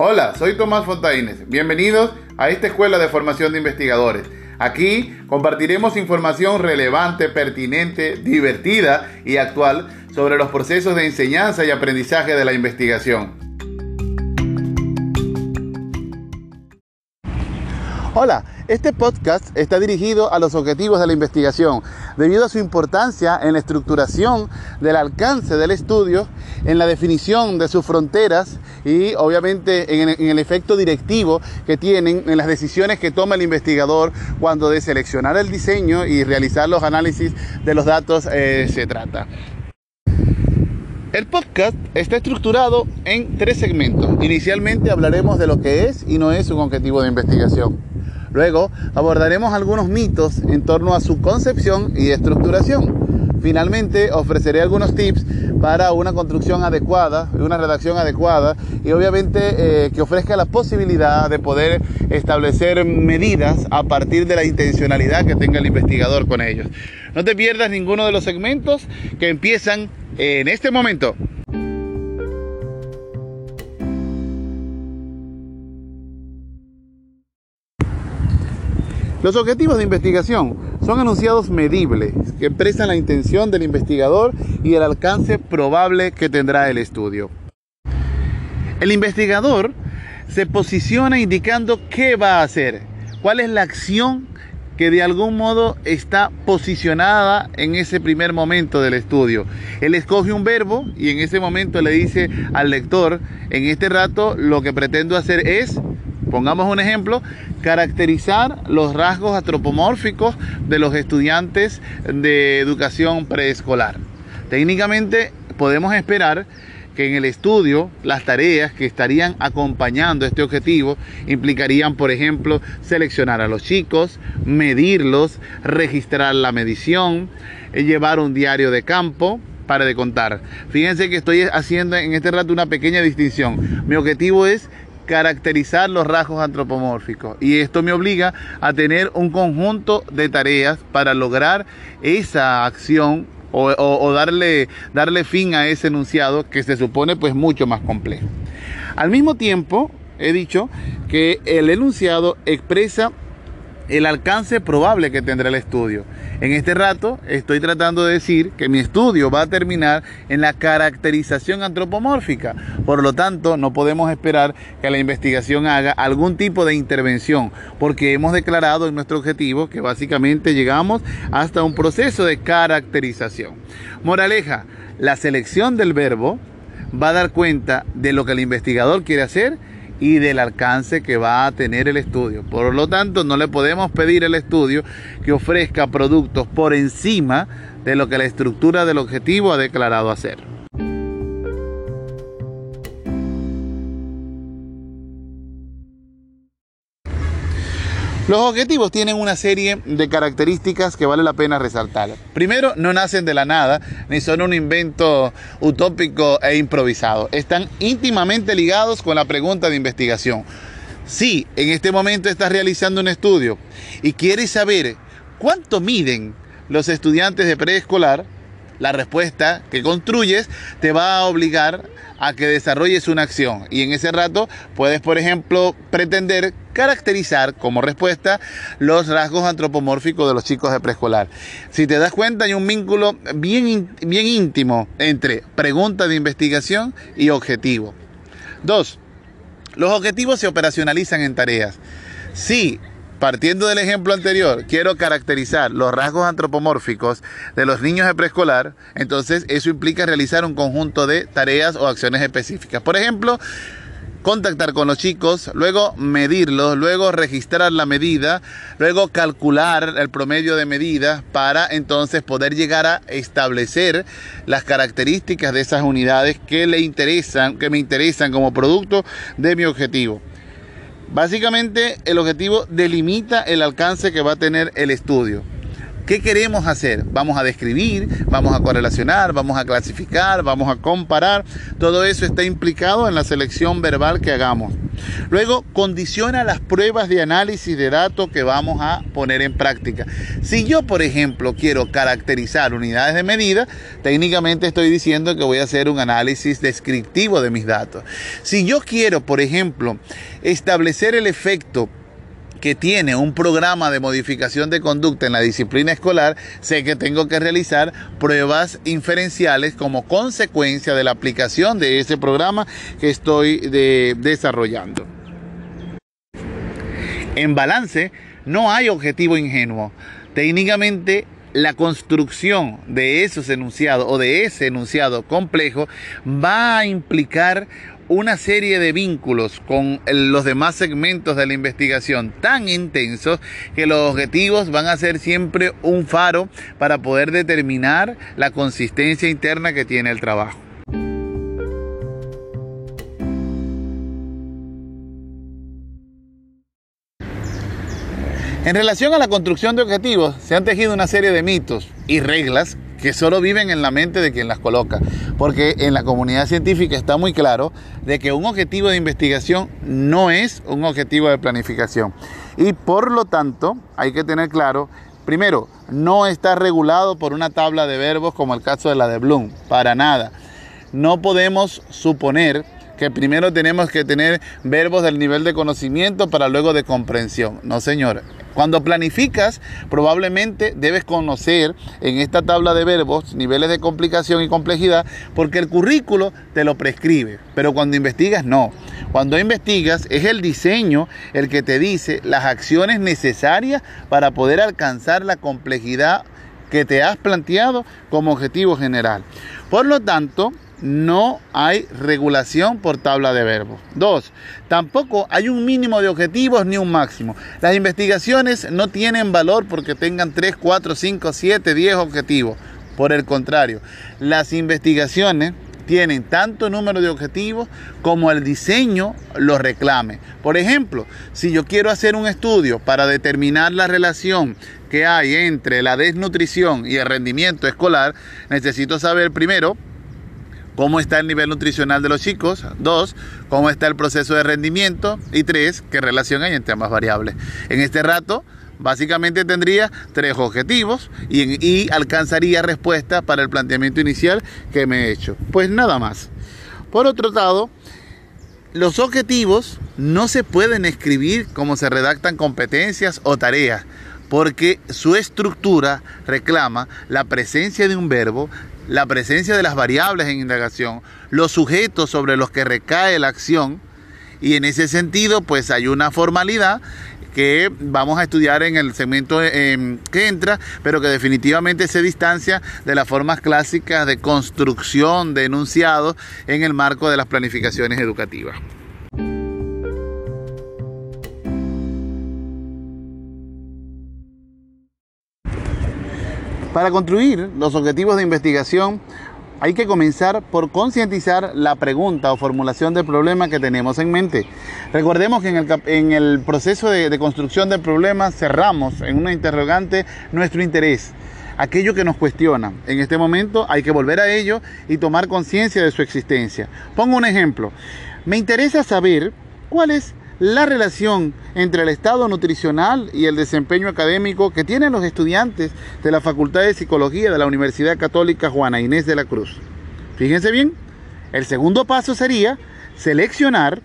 Hola, soy Tomás Fontaines. Bienvenidos a esta escuela de formación de investigadores. Aquí compartiremos información relevante, pertinente, divertida y actual sobre los procesos de enseñanza y aprendizaje de la investigación. Hola, este podcast está dirigido a los objetivos de la investigación, debido a su importancia en la estructuración del alcance del estudio, en la definición de sus fronteras y obviamente en, el efecto directivo que tienen en las decisiones que toma el investigador cuando de seleccionar el diseño y realizar los análisis de los datos eh, se trata. El podcast está estructurado en tres segmentos. Inicialmente hablaremos de lo que es y no es un objetivo de investigación. Luego abordaremos algunos mitos en torno a su concepción y estructuración. Finalmente ofreceré algunos tips para una construcción adecuada, una redacción adecuada y obviamente eh, que ofrezca la posibilidad de poder establecer medidas a partir de la intencionalidad que tenga el investigador con ellos. No te pierdas ninguno de los segmentos que empiezan en este momento. Los objetivos de investigación son anunciados medibles que expresan la intención del investigador y el alcance probable que tendrá el estudio. El investigador se posiciona indicando qué va a hacer, cuál es la acción que de algún modo está posicionada en ese primer momento del estudio. Él escoge un verbo y en ese momento le dice al lector, en este rato lo que pretendo hacer es Pongamos un ejemplo, caracterizar los rasgos antropomórficos de los estudiantes de educación preescolar. Técnicamente podemos esperar que en el estudio las tareas que estarían acompañando este objetivo implicarían, por ejemplo, seleccionar a los chicos, medirlos, registrar la medición, eh, llevar un diario de campo, para de contar. Fíjense que estoy haciendo en este rato una pequeña distinción. Mi objetivo es caracterizar los rasgos antropomórficos. Y esto me obliga a tener un conjunto de tareas para lograr esa acción o, darle, darle fin a ese enunciado que se supone pues mucho más complejo. Al mismo tiempo, he dicho que el enunciado expresa el alcance probable que tendrá el estudio. En este rato estoy tratando de decir que mi estudio va a terminar en la caracterización antropomórfica. Por lo tanto, no podemos esperar que la investigación haga algún tipo de intervención, porque hemos declarado en nuestro objetivo que básicamente llegamos hasta un proceso de caracterización. Moraleja, la selección del verbo va a dar cuenta de lo que el investigador quiere hacer y del alcance que va a tener el estudio. Por lo tanto, no le podemos pedir al estudio que ofrezca productos por encima de lo que la estructura del objetivo ha declarado hacer. Los objetivos tienen una serie de características que vale la pena resaltar. Primero, no nacen de la nada, ni son un invento utópico e improvisado. Están íntimamente ligados con la pregunta de investigación. Si en este momento estás realizando un estudio y quieres saber cuánto miden los estudiantes de preescolar, la respuesta que construyes te va a obligar a que desarrolles una acción. Y en ese rato puedes, por ejemplo, pretender caracterizar como respuesta los rasgos antropomórficos de los chicos de preescolar. Si te das cuenta, hay un vínculo bien, bien íntimo entre pregunta de investigación y objetivo. Dos, los objetivos se operacionalizan en tareas. Si Partiendo del ejemplo anterior, quiero caracterizar los rasgos antropomórficos de los niños de preescolar, entonces eso implica realizar un conjunto de tareas o acciones específicas. Por ejemplo, contactar con los chicos, luego medirlos, luego registrar la medida, luego calcular el promedio de medidas para entonces poder llegar a establecer las características de esas unidades que le interesan, que me interesan como producto de mi objetivo. Básicamente el objetivo delimita el alcance que va a tener el estudio. ¿Qué queremos hacer? Vamos a describir, vamos a correlacionar, vamos a clasificar, vamos a comparar. Todo eso está implicado en la selección verbal que hagamos. Luego, condiciona las pruebas de análisis de datos que vamos a poner en práctica. Si yo, por ejemplo, quiero caracterizar unidades de medida, técnicamente estoy diciendo que voy a hacer un análisis descriptivo de mis datos. Si yo quiero, por ejemplo, establecer el efecto que tiene un programa de modificación de conducta en la disciplina escolar, sé que tengo que realizar pruebas inferenciales como consecuencia de la aplicación de ese programa que estoy desarrollando. En balance, no hay objetivo ingenuo. Técnicamente, la construcción de esos enunciados o de ese enunciado complejo va a implicar una serie de vínculos con los demás segmentos de la investigación tan intensos que los objetivos van a ser siempre un faro para poder determinar la consistencia interna que tiene el trabajo. En relación a la construcción de objetivos, se han tejido una serie de mitos y reglas que solo viven en la mente de quien las coloca, porque en la comunidad científica está muy claro de que un objetivo de investigación no es un objetivo de planificación. Y por lo tanto, hay que tener claro, primero, no está regulado por una tabla de verbos como el caso de la de Bloom, para nada. No podemos suponer que primero tenemos que tener verbos del nivel de conocimiento para luego de comprensión. No, señor. Cuando planificas, probablemente debes conocer en esta tabla de verbos niveles de complicación y complejidad, porque el currículo te lo prescribe. Pero cuando investigas, no. Cuando investigas, es el diseño el que te dice las acciones necesarias para poder alcanzar la complejidad que te has planteado como objetivo general. Por lo tanto, no hay regulación por tabla de verbos. Dos, tampoco hay un mínimo de objetivos ni un máximo. Las investigaciones no tienen valor porque tengan 3, 4, 5, 7, 10 objetivos. Por el contrario, las investigaciones tienen tanto número de objetivos como el diseño lo reclame. Por ejemplo, si yo quiero hacer un estudio para determinar la relación que hay entre la desnutrición y el rendimiento escolar, necesito saber primero cómo está el nivel nutricional de los chicos, dos, cómo está el proceso de rendimiento y tres, qué relación hay entre ambas variables. En este rato, básicamente tendría tres objetivos y, alcanzaría respuesta para el planteamiento inicial que me he hecho. Pues nada más. Por otro lado, los objetivos no se pueden escribir como se redactan competencias o tareas, porque su estructura reclama la presencia de un verbo, la presencia de las variables en indagación, los sujetos sobre los que recae la acción y en ese sentido pues hay una formalidad que vamos a estudiar en el segmento em, que entra, pero que definitivamente se distancia de las formas clásicas de construcción de enunciados en el marco de las planificaciones educativas. Para construir los objetivos de investigación hay que comenzar por concientizar la pregunta o formulación del problema que tenemos en mente. Recordemos que en el, proceso de, de construcción del problema cerramos en una interrogante nuestro interés aquello que nos cuestiona. En este momento hay que volver a ello y tomar conciencia de su existencia. Pongo un ejemplo. Me interesa saber cuál es la relación entre el estado nutricional y el desempeño académico que tienen los estudiantes de la Facultad de Psicología de la Universidad Católica Juana Inés de la Cruz. Fíjense bien, el segundo paso sería seleccionar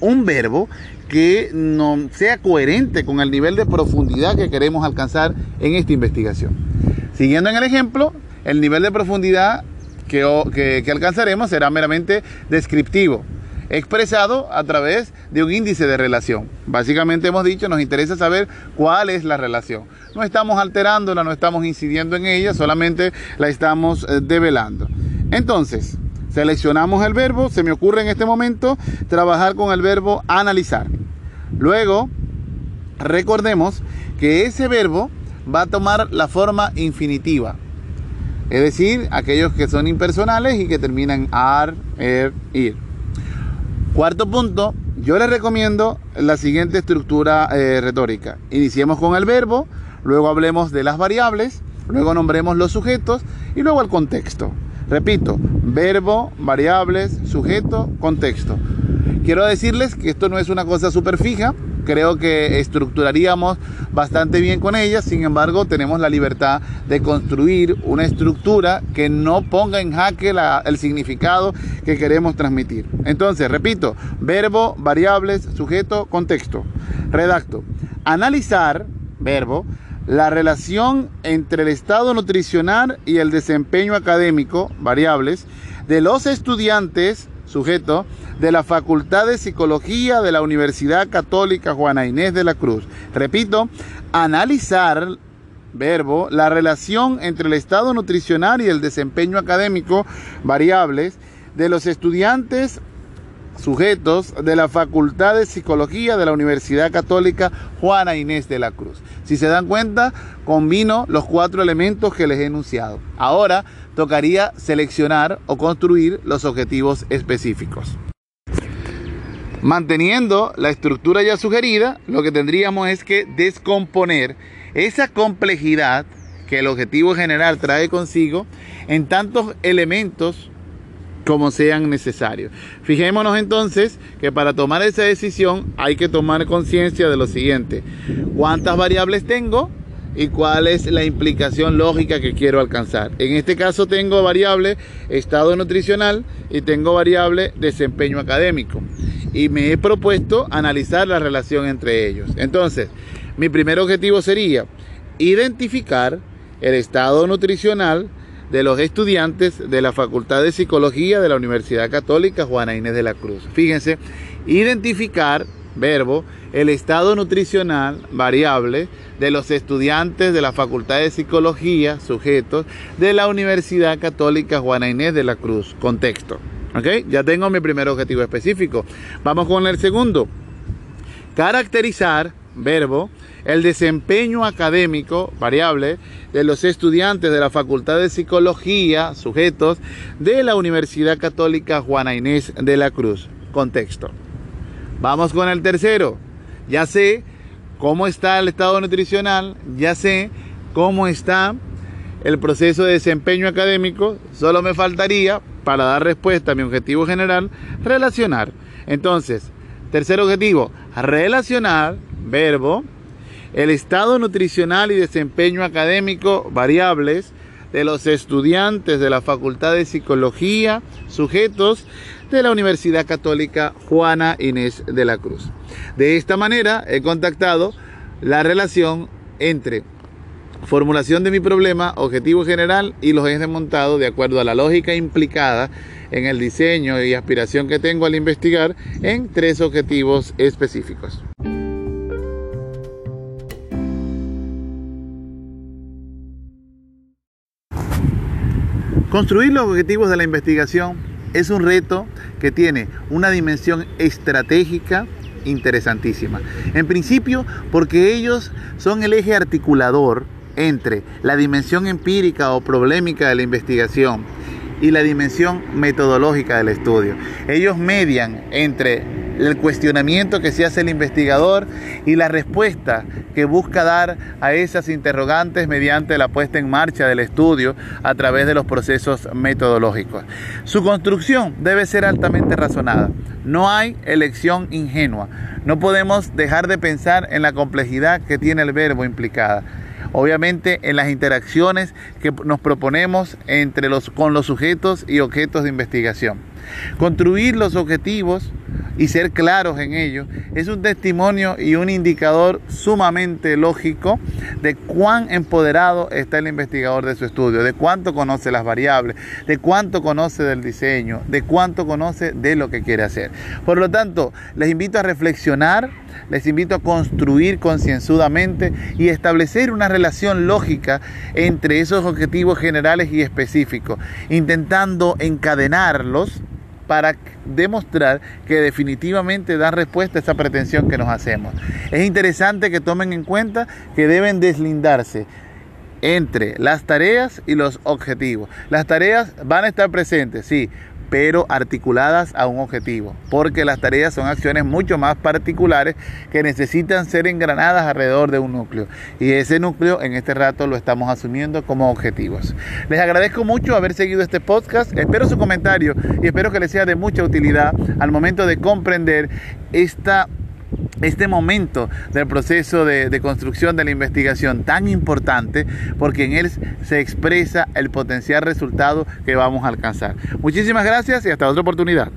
un verbo que no sea coherente con el nivel de profundidad que queremos alcanzar en esta investigación. Siguiendo en el ejemplo, el nivel de profundidad que, que alcanzaremos será meramente descriptivo, expresado a través de un índice de relación. Básicamente hemos dicho, nos interesa saber cuál es la relación. No estamos alterándola, no estamos incidiendo en ella, solamente la estamos eh, develando. Entonces, seleccionamos el verbo, se me ocurre en este momento trabajar con el verbo analizar. Luego, recordemos que ese verbo va a tomar la forma infinitiva. Es decir, aquellos que son impersonales y que terminan ar, er, ir. Cuarto punto, yo les recomiendo la siguiente estructura eh, retórica. Iniciemos con el verbo, luego hablemos de las variables, luego nombremos los sujetos y luego el contexto. Repito, verbo, variables, sujeto, contexto. Quiero decirles que esto no es una cosa súper fija, creo que estructuraríamos bastante bien con ellas, sin embargo tenemos la libertad de construir una estructura que no ponga en jaque el significado que queremos transmitir. Entonces, repito, verbo, variables, sujeto, contexto. Redacto. Analizar, verbo, la relación entre el estado nutricional y el desempeño académico, variables, de los estudiantes, sujeto, de la Facultad de Psicología de la Universidad Católica Juana Inés de la Cruz. Repito, analizar, verbo, la relación entre el estado nutricional y el desempeño académico, variables, de los estudiantes sujetos de la Facultad de Psicología de la Universidad Católica Juana Inés de la Cruz. Si se dan cuenta, combino los cuatro elementos que les he enunciado. Ahora tocaría seleccionar o construir los objetivos específicos. Manteniendo la estructura ya sugerida, lo que tendríamos es que descomponer esa complejidad que el objetivo general trae consigo en tantos elementos como sean necesarios. Fijémonos entonces que para tomar esa decisión hay que tomar conciencia de lo siguiente. ¿Cuántas variables tengo? Y cuál es la implicación lógica que quiero alcanzar. En este caso tengo variable estado nutricional y tengo variable desempeño académico. Y me he propuesto analizar la relación entre ellos. Entonces, mi primer objetivo sería identificar el estado nutricional de los estudiantes de la Facultad de Psicología de la Universidad Católica Juana Inés de la Cruz. Fíjense, identificar, verbo, el estado nutricional variable de los estudiantes de la Facultad de Psicología, sujetos, de la Universidad Católica Juana Inés de la Cruz. Contexto. ¿Ok? Ya tengo mi primer objetivo específico. Vamos con el segundo. Caracterizar, verbo, el desempeño académico variable de los estudiantes de la Facultad de Psicología, sujetos, de la Universidad Católica Juana Inés de la Cruz. Contexto. Vamos con el tercero. Ya sé cómo está el estado nutricional, ya sé cómo está el proceso de desempeño académico, solo me faltaría, para dar respuesta a mi objetivo general, relacionar. Entonces, tercer objetivo, relacionar, verbo, el estado nutricional y desempeño académico variables de los estudiantes de la Facultad de Psicología, sujetos de la Universidad Católica Juana Inés de la Cruz. De esta manera he contactado la relación entre formulación de mi problema, objetivo general y los he desmontado de acuerdo a la lógica implicada en el diseño y aspiración que tengo al investigar en tres objetivos específicos. Construir los objetivos de la investigación es un reto que tiene una dimensión estratégica interesantísima. En principio, porque ellos son el eje articulador entre la dimensión empírica o problemática de la investigación y la dimensión metodológica del estudio. Ellos median entre el cuestionamiento que se hace el investigador y la respuesta que busca dar a esas interrogantes mediante la puesta en marcha del estudio a través de los procesos metodológicos. Su construcción debe ser altamente razonada. No hay elección ingenua. No podemos dejar de pensar en la complejidad que tiene el verbo implicada obviamente en las interacciones que nos proponemos entre los, con los sujetos y objetos de investigación. Construir los objetivos y ser claros en ello es un testimonio y un indicador sumamente lógico de cuán empoderado está el investigador de su estudio, de cuánto conoce las variables, de cuánto conoce del diseño, de cuánto conoce de lo que quiere hacer. Por lo tanto, les invito a reflexionar, les invito a construir concienzudamente y establecer una relación lógica entre esos objetivos generales y específicos, intentando encadenarlos para demostrar que definitivamente dan respuesta a esa pretensión que nos hacemos. Es interesante que tomen en cuenta que deben deslindarse entre las tareas y los objetivos. Las tareas van a estar presentes, sí, pero articuladas a un objetivo, porque las tareas son acciones mucho más particulares que necesitan ser engranadas alrededor de un núcleo. Y ese núcleo en este rato lo estamos asumiendo como objetivos. Les agradezco mucho haber seguido este podcast, espero su comentario y espero que les sea de mucha utilidad al momento de comprender esta este momento del proceso de, construcción de la investigación tan importante porque en él se expresa el potencial resultado que vamos a alcanzar. Muchísimas gracias y hasta otra oportunidad.